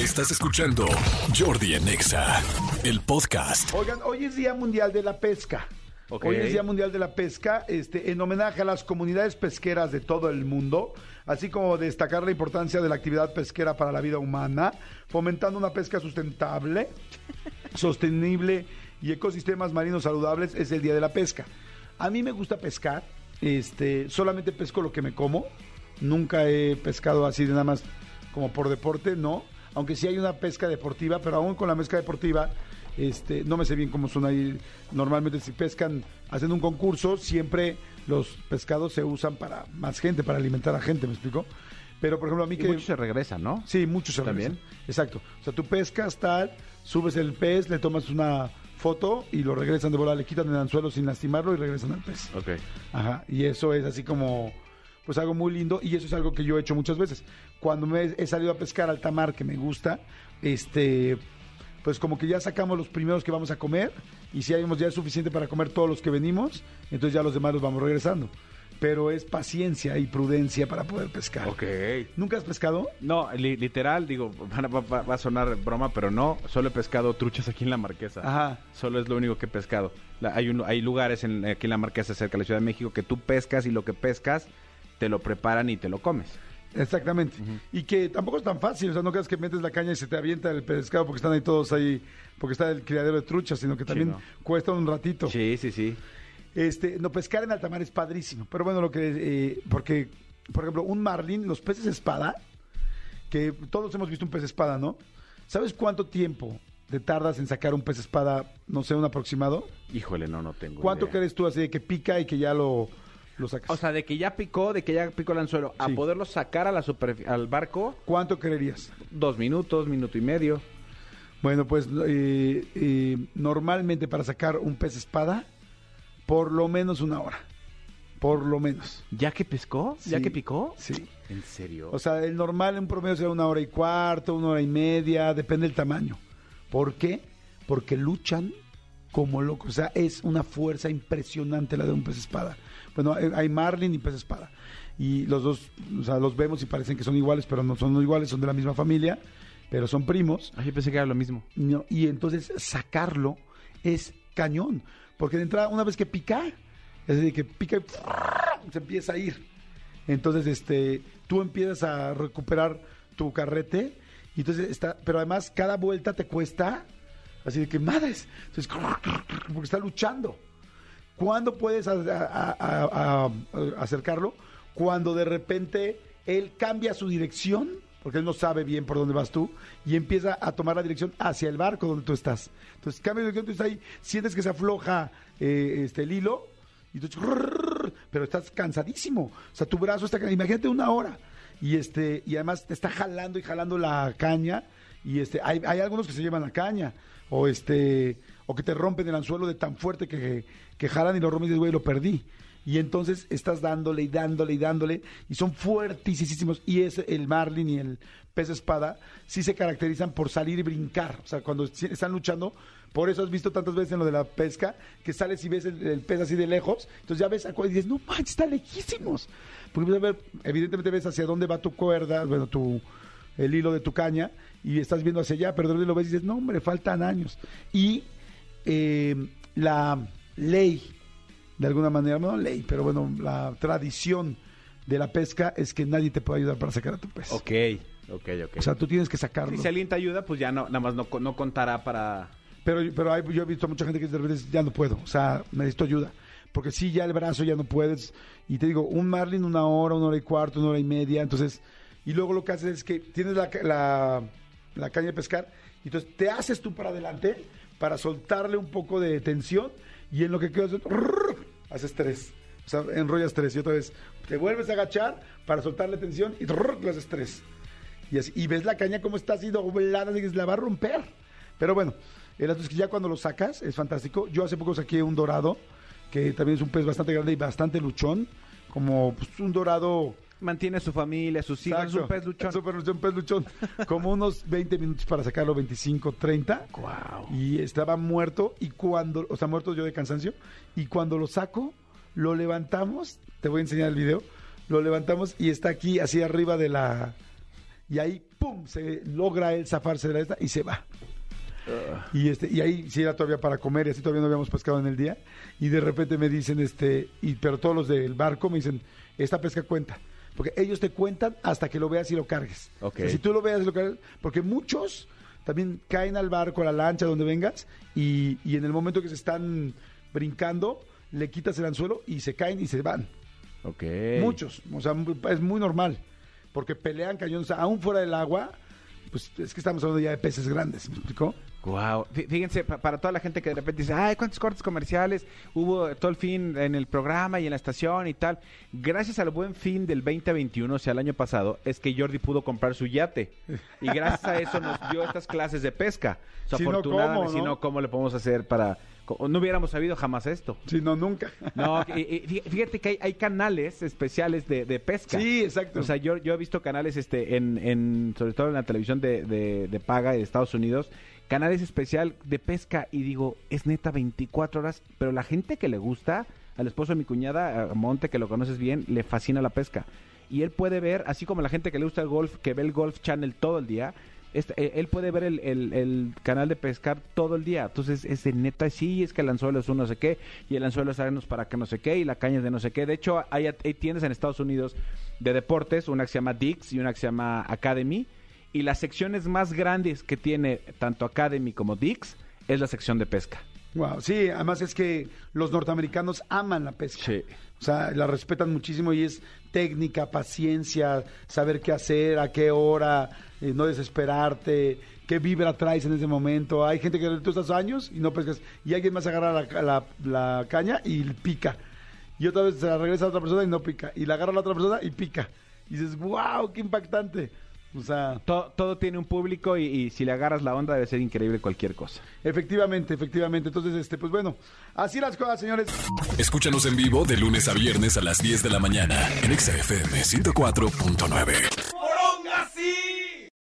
Estás escuchando Jordi en Exa, el podcast. Oigan, hoy es Día Mundial de la Pesca. Hoy es Día Mundial de la Pesca, este, en homenaje a las comunidades pesqueras de todo el mundo, así como destacar la importancia de la actividad pesquera para la vida humana, fomentando una pesca sustentable, sostenible y ecosistemas marinos saludables, es el Día de la Pesca. A mí me gusta pescar, este, solamente pesco lo que me como, nunca he pescado así de nada más como por deporte, no, aunque sí hay una pesca deportiva, pero aún con la pesca deportiva, este, no me sé bien cómo son ahí. Normalmente si pescan, hacen un concurso, siempre los pescados se usan para más gente, para alimentar a gente, ¿me explico? Pero por ejemplo a mí Y que... muchos se regresan, ¿no? Sí, muchos se ¿También? regresan. Exacto. O sea, tú pescas tal, subes el pez, le tomas una foto y lo regresan de bola, le quitan el anzuelo sin lastimarlo y regresan al pez. Ok. Ajá. Y eso es así como, pues algo muy lindo y eso es algo que yo he hecho muchas veces. Cuando me he, salido a pescar al tamar que me gusta, este, pues como que ya sacamos los primeros que vamos a comer y si ya es suficiente para comer todos los que venimos, entonces ya los demás los vamos regresando. Pero es paciencia y prudencia para poder pescar. Ok. ¿Nunca has pescado? No, li- literal, digo, va, va- va a sonar broma, pero no, solo he pescado truchas aquí en la Marquesa. Ajá. Solo es lo único que he pescado. La- hay, un- hay lugares en, aquí en la Marquesa, cerca de la Ciudad de México, que tú pescas y lo que pescas te lo preparan y te lo comes. Exactamente. Y que tampoco es tan fácil, o sea, no creas que metes la caña y se te avienta el pescado porque están ahí todos ahí, porque está el criadero de truchas, sino que también no. cuesta un ratito. Sí, sí, sí. Este, no, pescar en alta mar es padrísimo, pero bueno, lo que, eh, porque, por ejemplo, un marlin, los peces espada, que todos hemos visto un pez espada, ¿no? ¿Sabes cuánto tiempo te tardas en sacar un pez espada, no sé, un aproximado? Híjole, no, no tengo ¿Cuánto idea. crees tú así de que pica y que ya lo, lo sacas? O sea, de que ya picó, de que ya picó el anzuelo, a Sí. poderlo sacar a la superfi- al barco, ¿Cuánto creerías? dos minutos, minuto y medio. Bueno, pues eh, eh, normalmente para sacar un pez espada, por lo menos una hora. Por lo menos. ¿Ya que pescó? ¿Ya Sí, que picó? Sí. ¿En serio? O sea, el normal en promedio será una hora y cuarto, una hora y media, depende del tamaño. ¿Por qué? Porque luchan como locos. O sea, es una fuerza impresionante la de un pez espada. Bueno, hay marlin y pez espada. Y los dos, o sea, los vemos y parecen que son iguales, pero no son iguales, son de la misma familia, pero son primos. Ay, yo pensé que era lo mismo. No, y entonces sacarlo es cañón. Porque de entrada, una vez que pica, es decir, que pica y se empieza a ir. Entonces, este, tú empiezas a recuperar tu carrete. Y entonces está, pero además cada vuelta te cuesta así de que madres. Entonces, porque está luchando. ¿Cuándo puedes acercarlo? Cuando de repente él cambia su dirección, porque él no sabe bien por dónde vas tú, y empieza a tomar la dirección hacia el barco donde tú estás. Entonces cambia de dirección, tú estás ahí, sientes que se afloja eh, este, el hilo, y tú, pero estás cansadísimo. O sea, tu brazo está, can- imagínate una hora. Y este, y además te está jalando y jalando la caña. Y este, hay, hay algunos que se llevan la caña. O este, o que te rompen el anzuelo de tan fuerte que, que jalan y lo rompen y dices, güey, lo perdí. Y entonces estás dándole y dándole y dándole. Y son fuertísimos. Y es el marlin y el pez espada sí se caracterizan por salir y brincar. O sea, cuando están luchando, por eso has visto tantas veces en lo de la pesca, que sales y ves el, el pez así de lejos, entonces ya ves a y dices, no manches, está lejísimos. Porque empiezas a ver, evidentemente ves hacia dónde va tu cuerda, bueno, tu, el hilo de tu caña, y estás viendo hacia allá, pero de lo ves y dices, no, hombre, faltan años. Y eh, la ley, de alguna manera, no ley, pero bueno, la tradición de la pesca es que nadie te puede ayudar para sacar a tu pez. Ok, ok, ok. O sea, tú tienes que sacarlo. si alguien te ayuda, pues ya no, nada más no, no contará para... Pero, pero hay- yo he visto a mucha gente que de repente dice, ya no puedo, o sea, necesito ayuda. Porque sí, ya el brazo ya no puedes. Y te digo, un marlin una hora, una hora y cuarto, una hora y media. Entonces, y luego lo que haces es que tienes la, la, la caña de pescar, y entonces te haces tú para adelante para soltarle un poco de tensión, y en lo que quedas, haces tres. O sea, enrollas tres, y otra vez te vuelves a agachar para soltarle tensión, y le haces tres. Y, así, y ves la caña como está así doblada, que la va a romper. Pero bueno, el asunto es que ya cuando lo sacas es fantástico. Yo hace poco saqué un dorado, que también es un pez bastante grande y bastante luchón, como pues, un dorado Mantiene su familia, sus hijos, es un pez luchón. Luchón, pez luchón. Como unos 20 minutos para sacarlo, 25, 30. Guau. Y estaba muerto. Y cuando, o sea, muerto yo de cansancio. Y cuando lo saco, lo levantamos. Te voy a enseñar el video. Lo levantamos y está aquí, así arriba de la. Y ahí, ¡pum! Se logra él zafarse de la esta y se va. Y este, y ahí sí era todavía para comer y así todavía no habíamos pescado en el día. Y de repente me dicen, este, y pero todos los del barco me dicen, esta pesca cuenta. Porque ellos te cuentan hasta que lo veas y lo cargues. Ok. O sea, si tú lo veas y lo cargues, porque muchos también caen al barco, a la lancha, donde vengas, y, y en el momento que se están brincando, le quitas el anzuelo y se caen y se van. Ok. Muchos, o sea, es muy normal, porque pelean sea, aún fuera del agua, pues es que estamos hablando ya de peces grandes, ¿me explicó? Wow. Fíjense, pa- para toda la gente que de repente dice, ay, ¿cuántos cortes comerciales hubo todo el fin en el programa y en la estación y tal? Gracias al buen fin del 2021, o sea, el año pasado, es que Jordi pudo comprar su yate. Y gracias a eso nos dio estas clases de pesca. O sea, Si no, ¿cómo, si no? no, ¿cómo le podemos hacer para...? No hubiéramos sabido jamás esto. Sí, no, nunca. No, fíjate que hay, hay canales especiales de, de pesca. Sí, exacto. O sea, yo, yo he visto canales, este, en, en, sobre todo en la televisión de, de, de paga de Estados Unidos, canales especial de pesca y digo, es neta 24 horas, pero la gente que le gusta, al esposo de mi cuñada, a Monte, que lo conoces bien, le fascina la pesca. Y él puede ver, así como la gente que le gusta el golf, que ve el Golf Channel todo el día, este, él puede ver el, el- el canal de pescar todo el día. Entonces, es de neta, sí, es que el anzuelo es un no sé qué, y el anzuelo es arenos para que no sé qué, y la caña es de no sé qué. De hecho, hay, hay tiendas en Estados Unidos de deportes, una que se llama Dix y una que se llama Academy, y las secciones más grandes que tiene tanto Academy como Dix es la sección de pesca. Wow, sí, además es que los norteamericanos aman la pesca. Sí. O sea, la respetan muchísimo y es técnica, paciencia, saber qué hacer, a qué hora, eh, no desesperarte, qué vibra traes en ese momento. Hay gente que tú estás años y no pescas y alguien más agarra la, la- la caña y pica. Y otra vez se la regresa a otra persona y no pica. Y la agarra a la otra persona y pica. Y dices, wow, qué impactante. O sea, To- todo tiene un público y, y si le agarras la onda debe ser increíble cualquier cosa. efectivamente, efectivamente. Entonces, este, pues bueno, así las cosas, señores. Escúchanos en vivo de lunes a viernes a las 10 de la mañana en Exa FM 104.9.